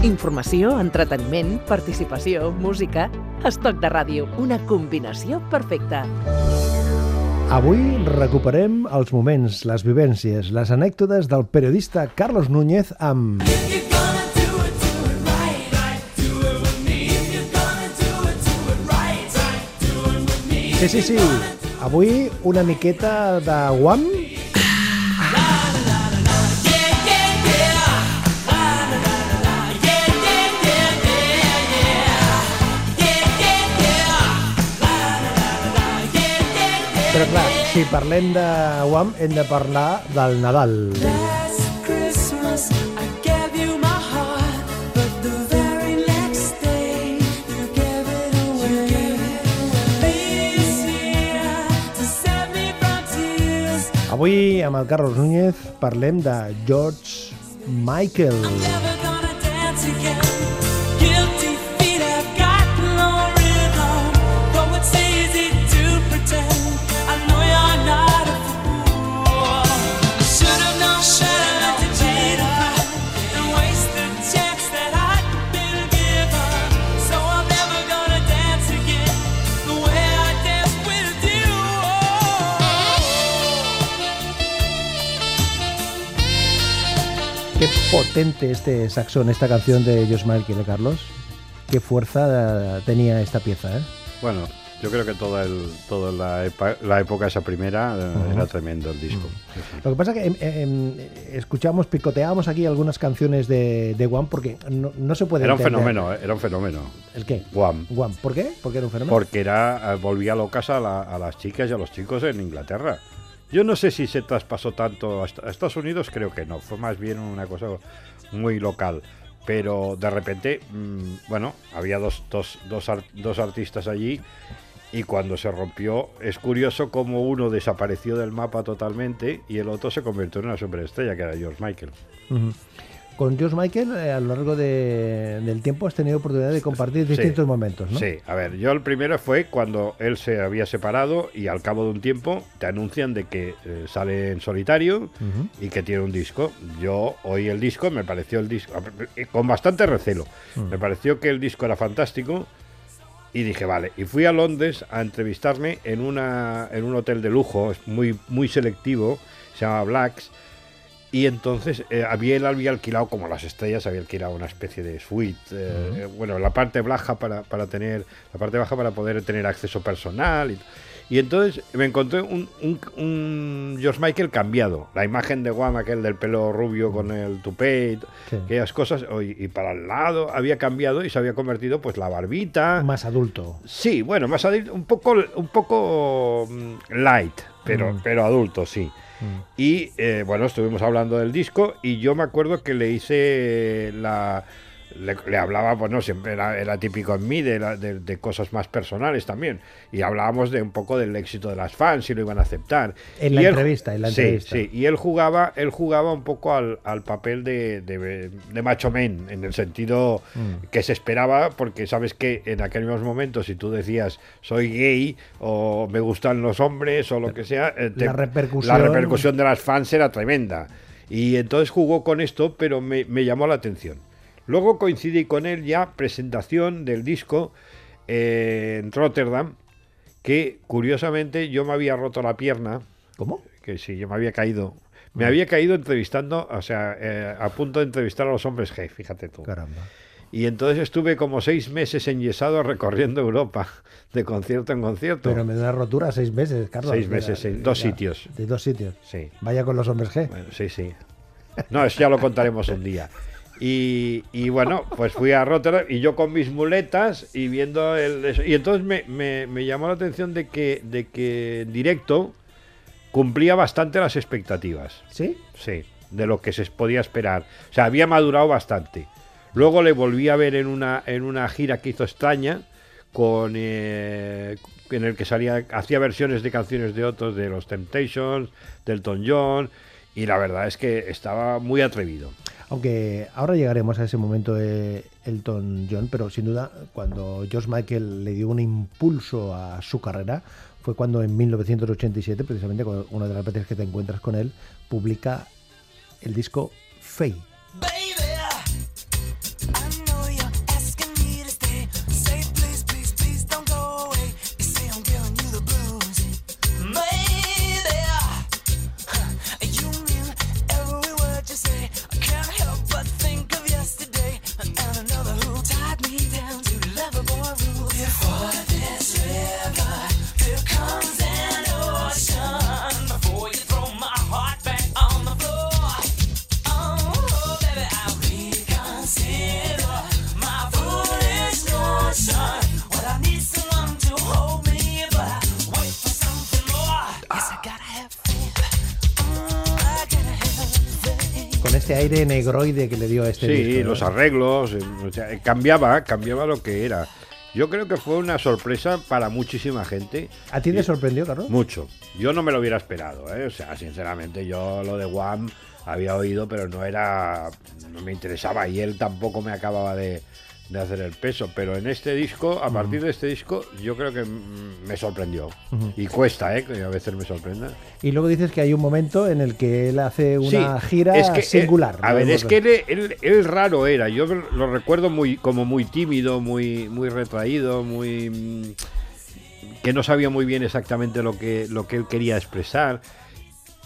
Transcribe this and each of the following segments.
Informació, entreteniment, participació, música... Estoc de ràdio, una combinació perfecta. Avui recuperem els moments, les vivències, les anècdotes del periodista Carlos Núñez amb... Sí, sí, sí. Avui una miqueta de guam Però clar, si parlem de Guam, hem de parlar del Nadal. Avui, amb el Carlos Núñez, parlem de George Michael. Potente este saxón, esta canción de Michael, ¿eh, Carlos. Qué fuerza eh, tenía esta pieza, ¿eh? Bueno, yo creo que toda, el, toda la, época esa primera eh, era tremendo el disco. Sí, sí. Lo que pasa que em, em, escuchamos, picoteábamos aquí algunas canciones de, de Guam porque no, no se puede Era un entender. fenómeno, eh, era un fenómeno. ¿El qué? Guam. Guam. ¿Por qué? Porque era un fenómeno. Porque era, eh, volvía locas a, la- a las chicas y a los chicos en Inglaterra. Yo no sé si se traspasó tanto a, Est- a Estados Unidos, creo que no. Fue más bien una cosa muy local. Pero de repente, mm, bueno, había dos, dos, dos, dos artistas allí y cuando se rompió, es curioso cómo uno desapareció del mapa totalmente y el otro se convirtió en una superestrella, que era George Michael. Con George Michael, eh, a lo largo de- del tiempo, has tenido oportunidad de compartir Sí. distintos momentos, ¿no? Sí, a ver, yo el primero fue cuando él se había separado y al cabo de un tiempo te anuncian de que eh, sale en solitario y que tiene un disco. Yo oí el disco, me pareció el disco, eh, con bastante recelo, Mm. me pareció que el disco era fantástico y dije, vale, y fui a Londres a entrevistarme en, una, en un hotel de lujo, es muy, muy selectivo, se llama Blacks. Y entonces eh, había él había alquilado, como las estrellas, había alquilado una especie de suite. eh, eh, bueno, la parte baja para, para tener, la parte baja para poder tener acceso personal. Y, y entonces me encontré un, un- un George Michael cambiado. La imagen de Guam, aquel del pelo rubio con el tupé, Sí. aquellas cosas. Y, y para el lado había cambiado y se había convertido pues la barbita. Más adulto. Sí, bueno, más adulto, un poco, un poco mm, light, pero, pero adulto, sí. Y eh, bueno, estuvimos hablando del disco y yo me acuerdo que le hice la... Le, le hablaba, pues no, siempre era, era típico en mí de, la- de- de cosas más personales también. Y hablábamos de un poco del éxito de las fans, si lo iban a aceptar. En la Y él- entrevista, en la sí, entrevista. Sí, y él jugaba, él jugaba un poco al, al papel de, de, macho men, en el sentido Mm. que se esperaba, porque sabes que en aquellos momentos, si tú decías soy gay o me gustan los hombres o lo que sea, eh, La repercusión- la repercusión de las fans era tremenda. Y entonces jugó con esto, pero me, me llamó la atención. Luego coincidí con él ya, presentación del disco eh, en Rotterdam, que curiosamente yo me había roto la pierna ¿Cómo? que sí, yo me había caído. Me había caído entrevistando, o sea, eh, a punto de entrevistar a los hombres G, fíjate tú. Caramba. Y entonces estuve como seis meses enyesado recorriendo Europa, de concierto en concierto. Pero me da rotura seis meses, Carlos. Seis meses, Mira, sí, dos ya, sitios. De dos sitios. Sí, Vaya con los hombres G. bueno, sí, sí. No, eso ya lo contaremos un día. Y, y bueno, pues fui a Rotterdam y yo con mis muletas y viendo el... Y entonces me, me- me llamó la atención de que, de que en directo cumplía bastante las expectativas. ¿Sí? Sí, de lo que se podía esperar. O sea, había madurado bastante. Luego le volví a ver en una, en una gira que hizo extraña, con, eh, en el que salía, hacía versiones de canciones de otros, de los Temptations, del Elton John, y la verdad es que estaba muy atrevido. Aunque ahora llegaremos a ese momento de Elton John, pero sin duda cuando George Michael le dio un impulso a su carrera fue cuando en 1987, precisamente una de las veces que te encuentras con él, publica el disco Faye. Con este aire negroide que le dio a este sí, los arreglos, o sea, eh, cambiaba, cambiaba lo que era. Yo creo que fue una sorpresa para muchísima gente. ¿A ti te sorprendió, Carlos? Mucho. Yo no me lo hubiera esperado, ¿eh? O sea, sinceramente, yo lo de Wham había oído, pero no era. No me interesaba y él tampoco me acababa de, de hacer el peso. Pero en este disco, a partir de este disco, yo creo que me sorprendió. Y cuesta, ¿eh? Que a veces me sorprenda. Y luego dices que hay un momento en el que él hace una Sí, gira es que, singular. eh, a ¿no? ver, es que él, él- él raro era. Yo lo recuerdo muy, como muy tímido, muy, muy retraído, muy mm, que no sabía muy bien exactamente lo que, lo que él quería expresar.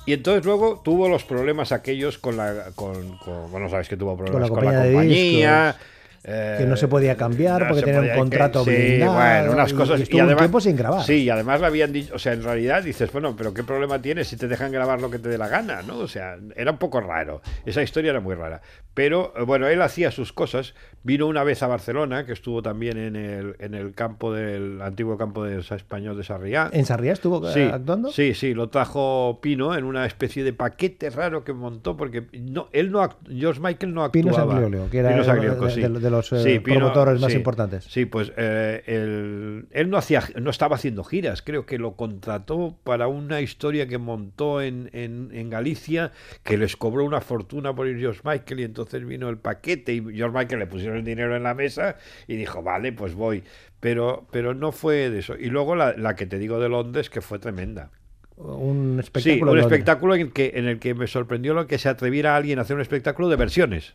Y entonces luego tuvo los problemas aquellos con la, con, con- bueno, sabes que tuvo problemas con la compañía de compañía. Eh, Que no se podía cambiar porque se tenía un contrato sí, blindado bueno, unas y- cosas y estuvo un tiempo sin grabar. Sí, y además le habían dicho, o sea, en realidad dices, bueno, pero ¿qué problema tienes si te dejan grabar lo que te dé la gana, ¿no? O sea, era un poco raro. Esa historia era muy rara. Pero eh, bueno, él hacía sus cosas. Vino una vez a Barcelona, que estuvo también en el, en el campo del antiguo campo de español de Sarriá. ¿En Sarriá estuvo eh, Sí, actuando? sí, sí, lo trajo Pino en una especie de paquete raro que montó porque no, él no, George Michael no Pino actuaba. Saglioleo, que era Pino de- sí. de- de los, eh, Sí, Pino- promotores más sí. importantes. Sí, pues eh, él, él no hacía, no estaba haciendo giras, creo que lo contrató para una historia que montó en, en, en Galicia, que les cobró una fortuna por ir George Michael y entonces vino el paquete y George Michael le pusieron el dinero en la mesa y dijo, vale, pues voy. Pero, pero no fue de eso. Y luego la, la que te digo de Londres, que fue tremenda. Un Sí, espectáculo. un en Londres. espectáculo en el, que, en el que me sorprendió lo que se atreviera alguien a hacer un espectáculo de versiones.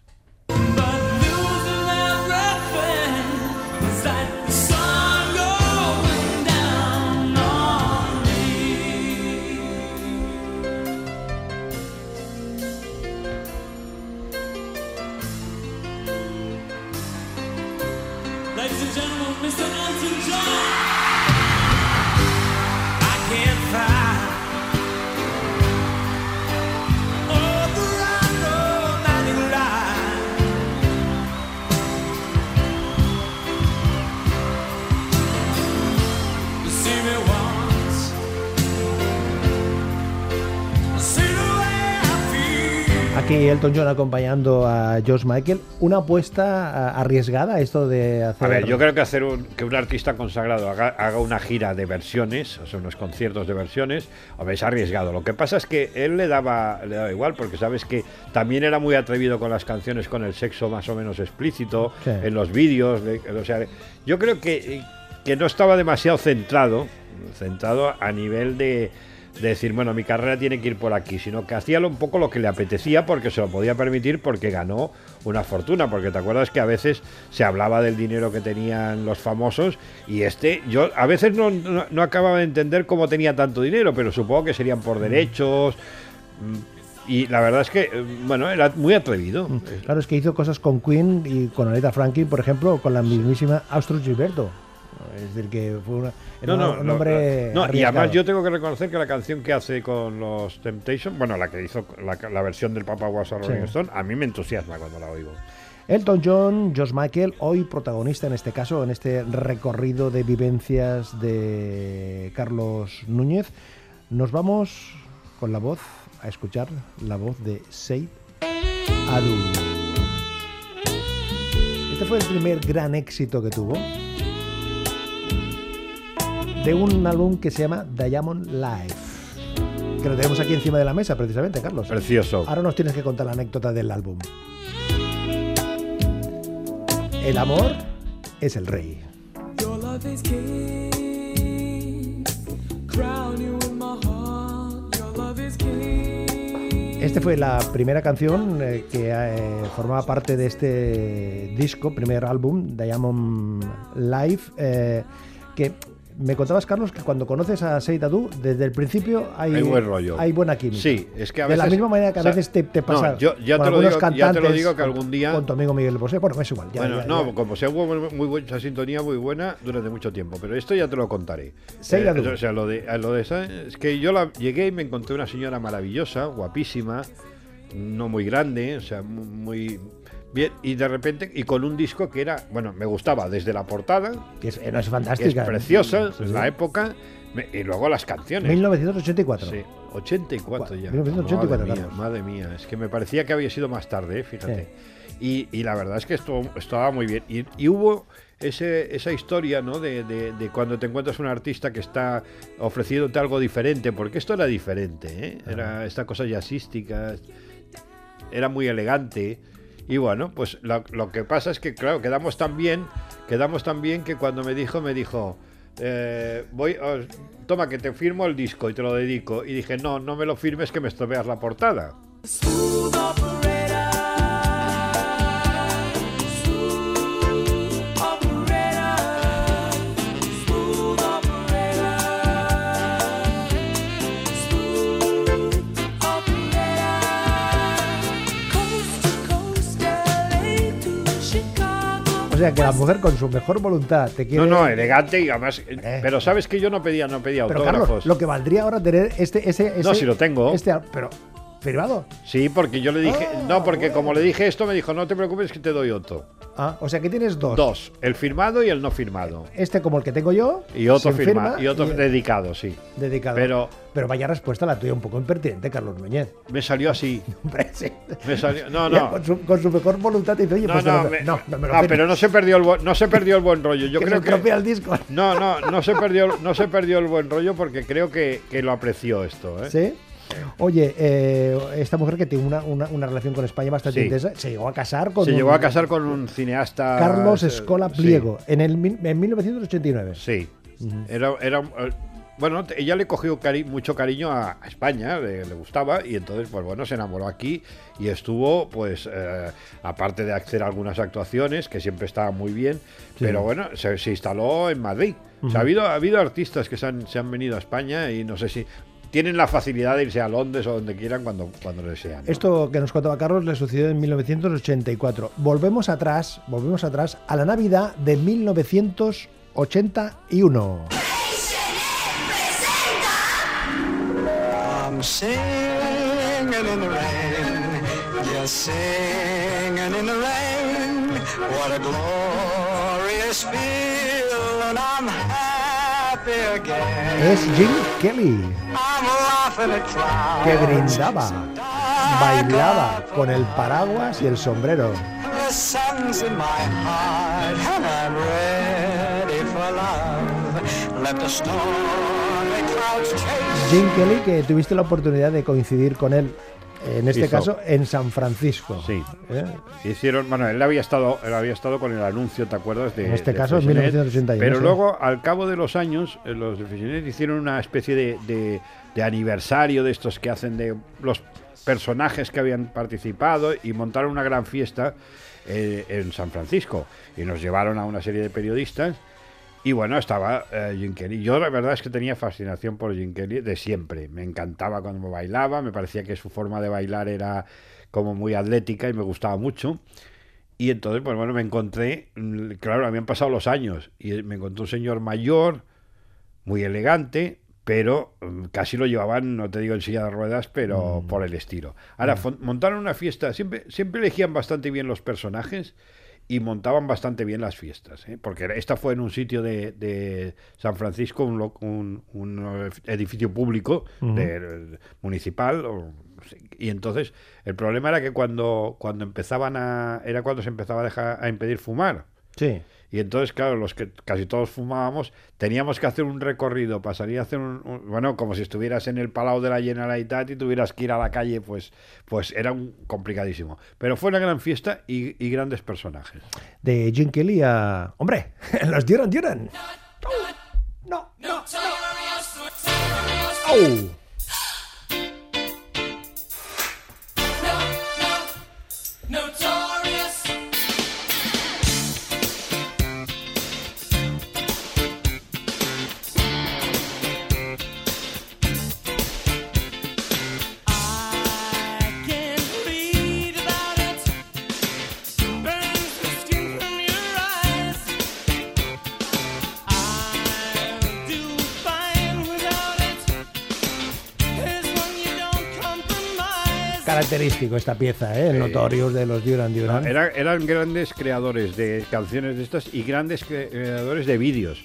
Aquí Elton John acompañando a George Michael. Una apuesta arriesgada esto de hacer. A ver, yo creo que hacer un, que un artista consagrado haga, haga una gira de versiones, o sea, unos conciertos de versiones, hombre, es arriesgado. Lo que pasa es que él le daba, le daba igual, porque sabes que también era muy atrevido con las canciones con el sexo más o menos explícito, Sí. en los vídeos. de- o sea, yo creo que, que no estaba demasiado centrado, centrado a nivel de, de decir, bueno, mi carrera tiene que ir por aquí, sino que hacía lo- un poco lo que le apetecía porque se lo podía permitir porque ganó una fortuna, porque te acuerdas que a veces se hablaba del dinero que tenían los famosos y este, yo a veces no, no, no acababa de entender cómo tenía tanto dinero, pero supongo que serían por derechos. mm, Y la verdad es que, eh, bueno, era muy atrevido. Claro, es que hizo cosas con Queen y con Aretha Franklin, por ejemplo, con la mismísima Austro Gilberto. Es decir, que fue una, No, no, un hombre. no, y además yo tengo que reconocer que la canción que hace con los Temptation, bueno, la que hizo la, la versión del Papa Was a Rolling Sí. Stone, a mí me entusiasma cuando la oigo. Elton John, George Michael, hoy protagonista en este caso, en este recorrido de vivencias de Carlos Núñez. Nos vamos con la voz, a escuchar la voz de Seid Adu. Este fue el primer gran éxito que tuvo de un álbum que se llama Diamond Life, que lo tenemos aquí encima de la mesa precisamente, Carlos. Precioso. Ahora nos tienes que contar la anécdota del álbum. El amor es el rey. Your love is king. Crown you in my heart. Your love is king. Este fue la primera canción eh, que eh, formaba parte de este disco, primer álbum, Diamond Life, eh, que me contabas, Carlos, que cuando conoces a Seid Adu, desde el principio hay, Hay buen rollo. hay buena química. Sí, es que a De la veces- misma manera que a o sea, veces te, te no, pasa yo- ya con te lo digo- ya te lo digo que con- algún día- Con tu amigo Miguel Bosé. Bueno, es igual. ya, bueno, ya, no, ya. como sea muy, muy buena sintonía muy buena durante mucho tiempo, pero esto ya te lo contaré. Seid Eh, Adu. o sea, lo de, lo de es que yo la, llegué y me encontré una señora maravillosa, guapísima, no muy grande, o sea, mu- muy bien, y de repente, y con un disco que era, bueno, me gustaba desde la portada, Que es, es que es fantástica. preciosa, Sí, sí. la época, y luego las canciones. 1984. Sí, 84 ya. 1984, madre mía, madre mía. Es que me parecía que había sido más tarde, ¿eh? fíjate. Y, y la verdad es que esto estaba muy bien. Y, y hubo ese, esa historia, ¿no? De, de- de cuando te encuentras un artista que está ofreciéndote algo diferente, porque esto era diferente, ¿eh? Era esta cosa jazzística, era muy elegante. Y bueno, pues lo, que pasa es que, claro, quedamos tan bien, quedamos tan bien que cuando me dijo, me dijo, eh, voy, os- toma que te firmo el disco y te lo dedico. Y dije, no, no me lo firmes que me estropeas la portada. Sea, que la mujer con su mejor voluntad te quiere... No, no, elegante y además. eh, Eh. Pero sabes que yo no pedía, no pedía Pero autógrafos. Carlos, lo que valdría ahora tener este... ese, ese No, si lo tengo. Este, pero, ¿firmado? Sí, porque yo le dije, Ah, no, porque bueno. como le dije esto, me dijo, no te preocupes que te doy otro. Ah, o sea que tienes dos. Dos, el firmado y el no firmado. Este como el que tengo yo. Y otro sin firma, firma y otro dedicado, sí. dedicado. Pero Pero vaya respuesta la tuya un poco impertinente, Carlos Núñez. me salió así. Hombre, sí. Me salió, no, Ya, no. Con, su, con su mejor voluntad te dice, oye, No, pues no, no, me- no, no me lo ah, pero no se perdió el buen, no se perdió el buen rollo. Yo que creo se que el disco. no, no, no se perdió, no se perdió el buen rollo porque creo que, que lo apreció esto, ¿eh? ¿Sí? Oye, eh, esta mujer que tiene una, una, una relación con España bastante Sí. intensa, se llegó a casar con Se un- llegó a casar con un cineasta Carlos eh, Escola sí, Pliego en, el, en 1989. Sí. Era, era, eh, bueno, ella le cogió cari- mucho cariño a, a España, le, le gustaba, y entonces, pues bueno, se enamoró aquí y estuvo, pues, eh, aparte de hacer algunas actuaciones, que siempre estaban muy bien, pero bueno, se, se instaló en Madrid. O sea, ha, habido, ha habido artistas que se han, se han venido a España y no sé si tienen la facilidad de irse a Londres o donde quieran cuando, cuando desean. ¿no? Esto que nos contaba Carlos le sucedió en 1984. Volvemos atrás, volvemos atrás a la Navidad de 1981. I'm singing in the rain, just singing in the rain. What a glorious feeling! I'm happy. Es Jim Kelly, que brindaba, bailaba con el paraguas y el sombrero. Jim Kelly, que tuviste la oportunidad de coincidir con él, en este Hizo. caso en San Francisco. Sí. ¿Eh? Hicieron, bueno, él había estado, él había estado con el anuncio, ¿te acuerdas? De, En este de caso, en Freixenet, 1981, Pero sí. luego, al cabo de los años, eh, los de hicieron una especie de, de- de aniversario de estos que hacen de los personajes que habían participado y montaron una gran fiesta eh, en San Francisco. Y nos llevaron a una serie de periodistas. Y bueno, estaba eh, Jim Kelly. Yo la verdad es que tenía fascinación por Jim Kelly de siempre. Me encantaba cuando bailaba, me parecía que su forma de bailar era como muy atlética y me gustaba mucho. Y entonces, pues bueno, me encontré, mm, claro, habían pasado los años y me encontré un señor mayor, muy elegante, pero mm, casi lo llevaban, no te digo en silla de ruedas, pero por el estilo. Ahora, montaron una fiesta, siempre, siempre elegían bastante bien los personajes y montaban bastante bien las fiestas, ¿eh? porque esta fue en un sitio de, de San Francisco, un, un- un edificio público de- municipal, o- y entonces el problema era que cuando, cuando empezaban a, era cuando se empezaba a, dejar, a impedir fumar. Sí. Y entonces, claro, los que casi todos fumábamos, teníamos que hacer un recorrido, pasaría a hacer un, un- bueno, como si estuvieras en el Palau de la Generalitat y tuvieras que ir a la calle, pues, pues era un complicadísimo. Pero fue una gran fiesta y, y grandes personajes. De Jim Kelly a. ¡Hombre! ¡Los Duran Duran! ¡No! ¡No! ¡Au! Notorious. Característico esta pieza, ¿eh? El Notorious de los Duran Duran. Era- eran grandes creadores de canciones de estas y grandes cre- creadores de vídeos.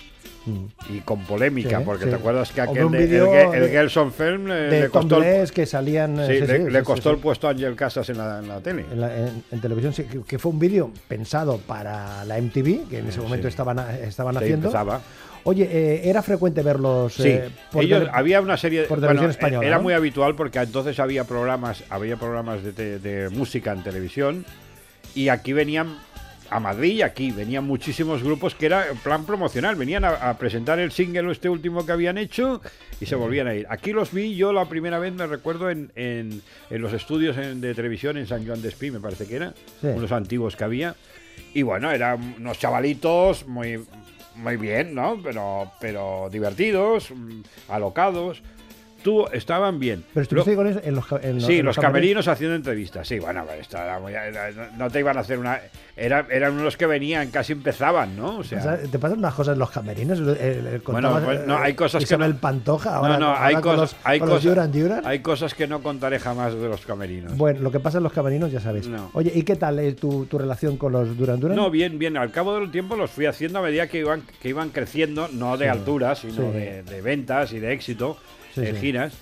y con polémica, Sí, porque sí. te acuerdas que aquel de- el, el Gelson Film eh, de le costó, el, que salían... sí, eh, sí, le, le costó el puesto a Ángel Casas en la, en la tele. en, la- en- en televisión, que, que fue un vídeo pensado para la MTV, que en ese momento Sí. estaban, estaban haciendo. empezaba. Oye, eh, ¿era frecuente verlos Sí, eh, por ellos, había una serie por bueno, televisión española, Era ¿no? muy habitual porque entonces había programas, había programas de, te- de música en televisión y aquí venían a Madrid y aquí venían muchísimos grupos que era plan promocional, venían a, a presentar el single este último que habían hecho y se volvían a ir. Aquí los vi yo la primera vez, me recuerdo, en, en- en los estudios en- de televisión en San Juan de Espí, me parece que era, Sí. unos antiguos que había. Y bueno, eran unos chavalitos muy, muy bien, ¿no? Pero, pero divertidos, mm, alocados. Estaban bien. Pero estuviste Lo- con eso en los, Sí, en los camerinos haciendo entrevistas. Sí, bueno, muy- era- no- te iban a hacer una. Era, eran unos que venían, casi empezaban, ¿no? O sea, O sea, ¿Te pasan unas cosas en los camerinos? Eh, eh, Bueno, pues, no, eh, hay cosas que no- Pantoja, no, ahora, no, ahora hay cosas, los, hay cosas, Duran Duran. hay cosas que no contaré jamás de los camerinos. Bueno, lo que pasa en los camerinos ya sabes. No. Oye, ¿y qué tal es tu, tu relación con los Duran Duran? No, bien, bien. Al cabo del tiempo los fui haciendo a medida que iban, que iban creciendo, no de altura, sino sí. de, de ventas y de éxito Sí, en sí. giras.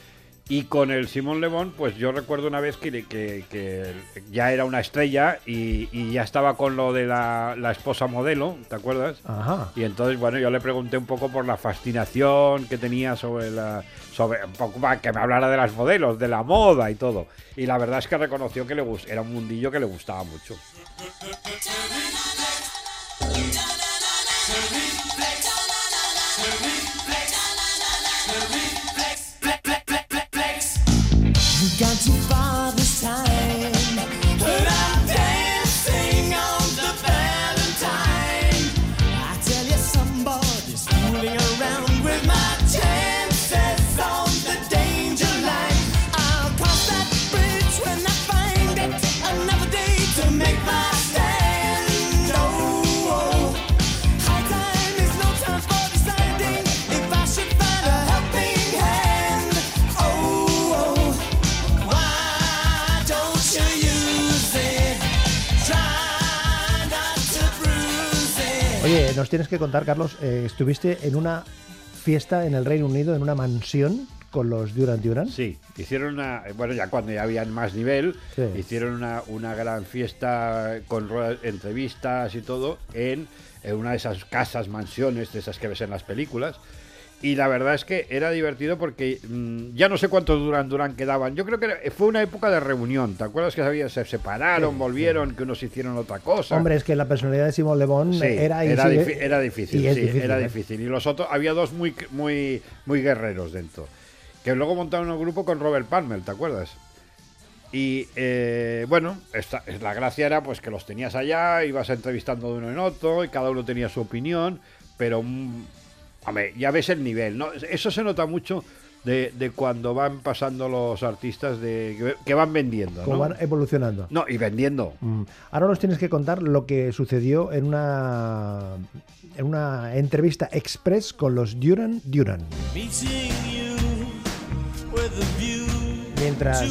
Y con el Simón Lebón, pues yo recuerdo una vez que, que- que ya era una estrella y, y ya estaba con lo de la, la esposa modelo, ¿te acuerdas? Ajá. Y entonces, bueno, yo le pregunté un poco por la fascinación que tenía sobre la. sobre un poco más que me hablara de las modelos, de la moda y todo. Y la verdad es que reconoció que le gust- era un mundillo que le gustaba mucho. Oye, nos tienes que contar, Carlos, eh, estuviste en una fiesta en el Reino Unido, en una mansión con los Duran Duran. Sí, hicieron una. Bueno, ya cuando ya habían más nivel, Sí. hicieron una, una gran fiesta con entrevistas y todo en, en una de esas casas, mansiones, de esas que ves en las películas. Y la verdad es que era divertido porque mm, ya no sé cuántos Duran Duran quedaban. Yo creo que era- fue una época de reunión. ¿Te acuerdas que se separaron, Sí, volvieron, que unos hicieron otra cosa? Hombre, es que la personalidad de Simón Lebón Sí, era, era, era difícil, sí, difícil, era ¿eh? difícil. Y los otros, había dos muy, muy, muy guerreros dentro. Que luego montaron un grupo con Robert Palmer, ¿te acuerdas? Y eh, bueno, esta, la gracia era pues que los tenías allá, ibas entrevistando de uno en otro y cada uno tenía su opinión, pero mm, hombre, ya ves el nivel, ¿no? Eso se nota mucho de, de cuando van pasando los artistas de que, van vendiendo, Como ¿no? van evolucionando. No, y vendiendo. Mm. Ahora nos tienes que contar lo que sucedió en una en una entrevista express con los Duran Duran. Mientras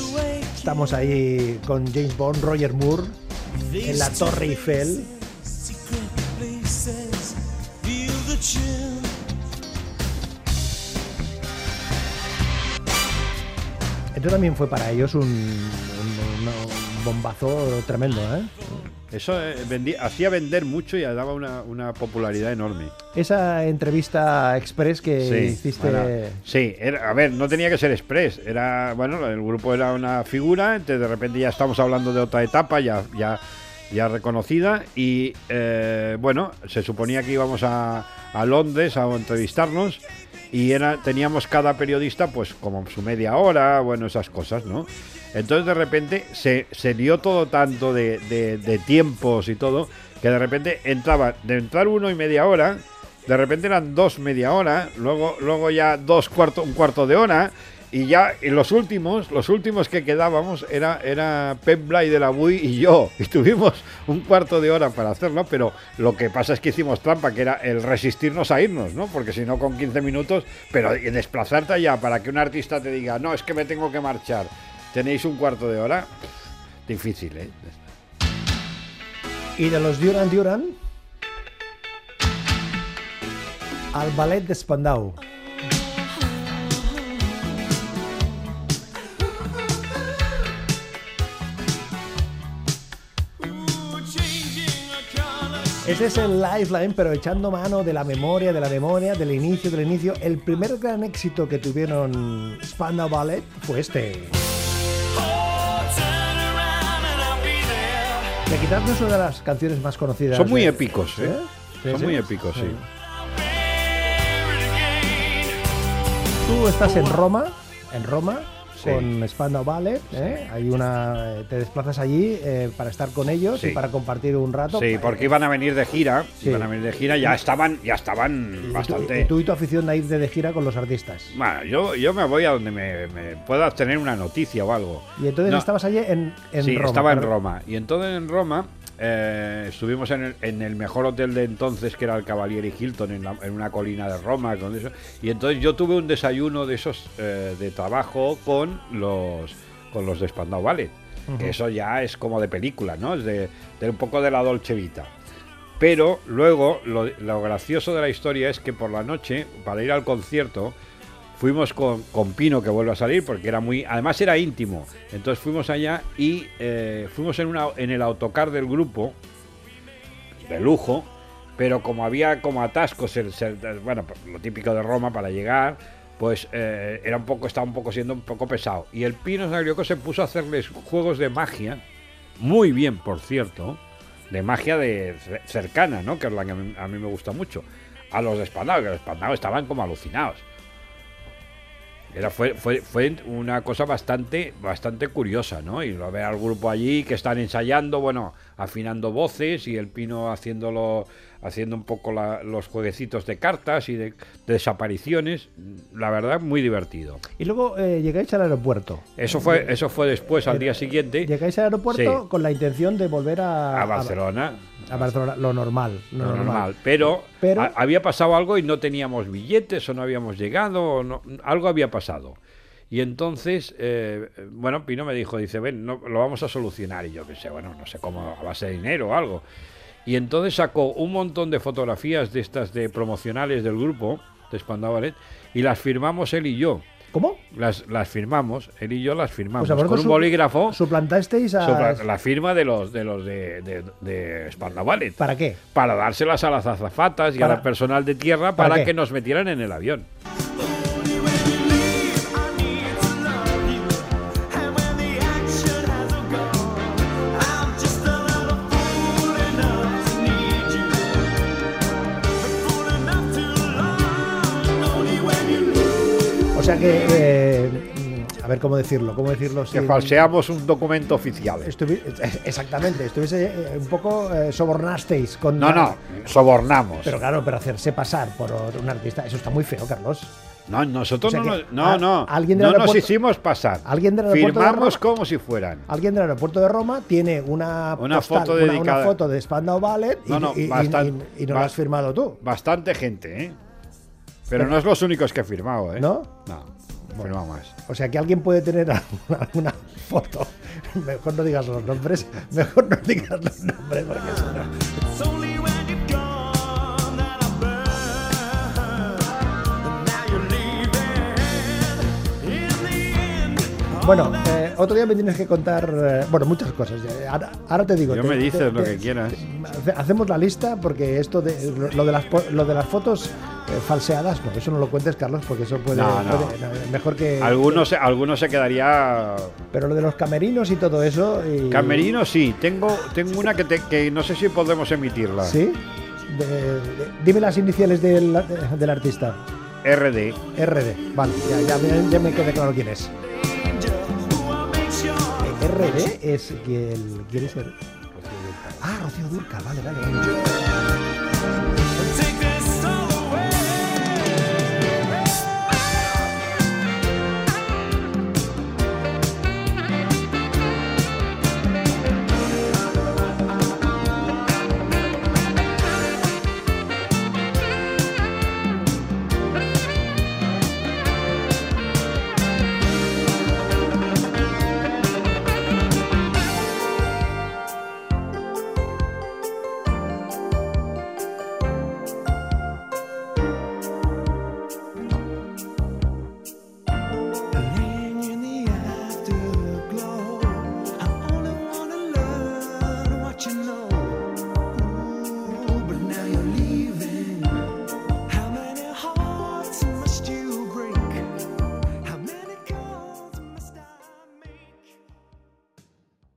estamos ahí con James Bond, Roger Moore, en la Torre Eiffel. Esto también fue para ellos un, un- un- un bombazo tremendo, ¿eh? Eso eh, vendí- hacía vender mucho y daba una, una popularidad enorme. Esa entrevista express que hiciste... sí, era- a ver, no tenía que ser express. Era, bueno, el grupo era una figura, entonces de repente ya estamos hablando de otra etapa, ya, ya, ya reconocida. Y eh, bueno, se suponía que íbamos a, a Londres a entrevistarnos. Y era, teníamos cada periodista, pues, como su media hora, bueno, esas cosas, ¿no? Entonces, de repente, se, se lió todo tanto de, de- de tiempos y todo, que de repente entraba, de entrar uno y media hora, de repente eran dos media hora, luego, luego ya dos cuarto, un cuarto de hora, y ya en los últimos, los últimos que quedábamos era, era Pep Blay de la Bui y yo, y tuvimos un cuarto de hora para hacerlo, pero lo que pasa es que hicimos trampa, que era el resistirnos a irnos, ¿no? Porque si no con 15 minutos, pero y desplazarte allá para que un artista te diga, no, es que me tengo que marchar, tenéis un cuarto de hora, difícil, ¿eh? Y de los Duran Duran, al ballet de Spandau. Ese es el Lifeline, pero echando mano de la memoria, de la memoria, del inicio, del inicio. El primer gran éxito que tuvieron Spandau Ballet fue este. Me quitaste una de las canciones más conocidas. Son muy de- épicos, ¿eh? Sí, Son muy épicos, sí. Tú estás en Roma, en Roma, Sí. con Spandau Ballet. ¿eh? Hay una, eh, te desplazas allí eh, para estar con ellos y Sí. para compartir un rato. Sí, porque iban a venir de gira, Sí. iban a venir de gira, ya estaban, ya estaban Y tú- bastante. y tú y tu afición a ir de gira con los artistas. Bueno, yo, yo me voy a donde me, me pueda tener una noticia o algo. Y entonces No. estabas allí en, en sí, Roma. estaba en. Roma. Y entonces en Roma eh, estuvimos en el, en el mejor hotel de entonces, que era el Cavalieri Hilton, en, la- en una colina de Roma. Con eso. Y entonces yo tuve un desayuno de esos eh, de trabajo con los, con los de Spandau Ballet. Que eso ya es como de película, ¿no? Es de, de un poco de la Dolce Vita. Pero luego lo, lo gracioso de la historia es que por la noche, para ir al concierto, fuimos con, con Pino, que vuelve a salir, porque era muy. Además era íntimo. Entonces fuimos allá y eh, fuimos en, una, en el autocar del grupo, de lujo, pero como había como atascos, bueno, pues, lo típico de Roma para llegar, pues eh, era un poco, estaba un poco siendo un poco pesado. Y el Pino Sagrioco se puso a hacerles juegos de magia, muy bien, por cierto, de magia de ce- cercana, ¿no? Que es la que a mí, a mí me gusta mucho. A los de Spandau, que los Spandau estaban como alucinados. Era, fue, fue, fue una cosa bastante, bastante curiosa, ¿no? Y lo ver al grupo allí que están ensayando, bueno, afinando voces y el Pino haciéndolo, haciendo un poco la- los jueguecitos de cartas y de, de desapariciones. La verdad, muy divertido. Y luego eh, llegáis al aeropuerto. Eso fue, eso fue después, al día siguiente, Llegáis al aeropuerto Sí. con la intención de volver a, a Barcelona. A, Lo normal. Lo, Lo normal. normal. Pero, Pero- ha- había pasado algo y no teníamos billetes o no habíamos llegado, o no- algo había pasado. Y entonces, eh, bueno, Pino me dijo, dice, ven, no, lo vamos a solucionar. Y yo qué sé, bueno, no sé cómo, a base de dinero o algo. Y entonces sacó un montón de fotografías de estas de promocionales del grupo, de Spandau Ballet, y las firmamos él y yo. ¿Cómo? Las, las firmamos, él y yo las firmamos. Sea, con un bolígrafo, Suplantasteis a... sobre la firma de los de los de, de, de ¿Para qué? para dárselas a las azafatas y al personal de tierra ¿Para que nos metieran en el avión. Sea que... eh, a ver cómo decirlo, cómo decirlo Que falseamos un documento oficial. Estuvi- exactamente, estuviese eh, un poco eh, sobornasteis con... No, no, sobornamos. Pero claro, pero hacerse pasar por un artista, eso está muy feo, Carlos. No, nosotros O sea no, no, a- no, alguien del no nos hicimos pasar. alguien del aeropuerto de Firmamos Roma- como si fueran. Alguien del aeropuerto de Roma tiene una, Una postal, foto una- una, foto de Spandau Ballet y, No, no, y- y- bastan- y- y no ba- la has firmado tú. Bastante gente, ¿eh? Pero no es los únicos que he firmado, ¿eh? ¿No? No, firmado más. O sea que alguien puede tener alguna, alguna foto. Mejor no digas los nombres. Mejor no digas los nombres porque si no- Bueno, eh, otro día me tienes que contar, eh, bueno, muchas cosas. Eh, Ahora, ahora te digo. Yo te- me te- dices lo que quieras. hace- Hacemos la lista porque esto de lo- lo de las po- lo de las fotos eh, falseadas, no, eso no lo cuentes, Carlos, porque eso puede, No, no. puede- no, mejor que Algunos, algunos se quedaría Pero lo de los camerinos y todo eso. y- Camerino sí, tengo, tengo una que, te- que no sé si podemos emitirla. Sí. De- de- dime las iniciales del, de- del artista. RD. RD. Vale, ya, ya me, ya me quedé claro quién es. Eh, RD es quién es el- Ah, Rocío Durca, vale, vale, vale.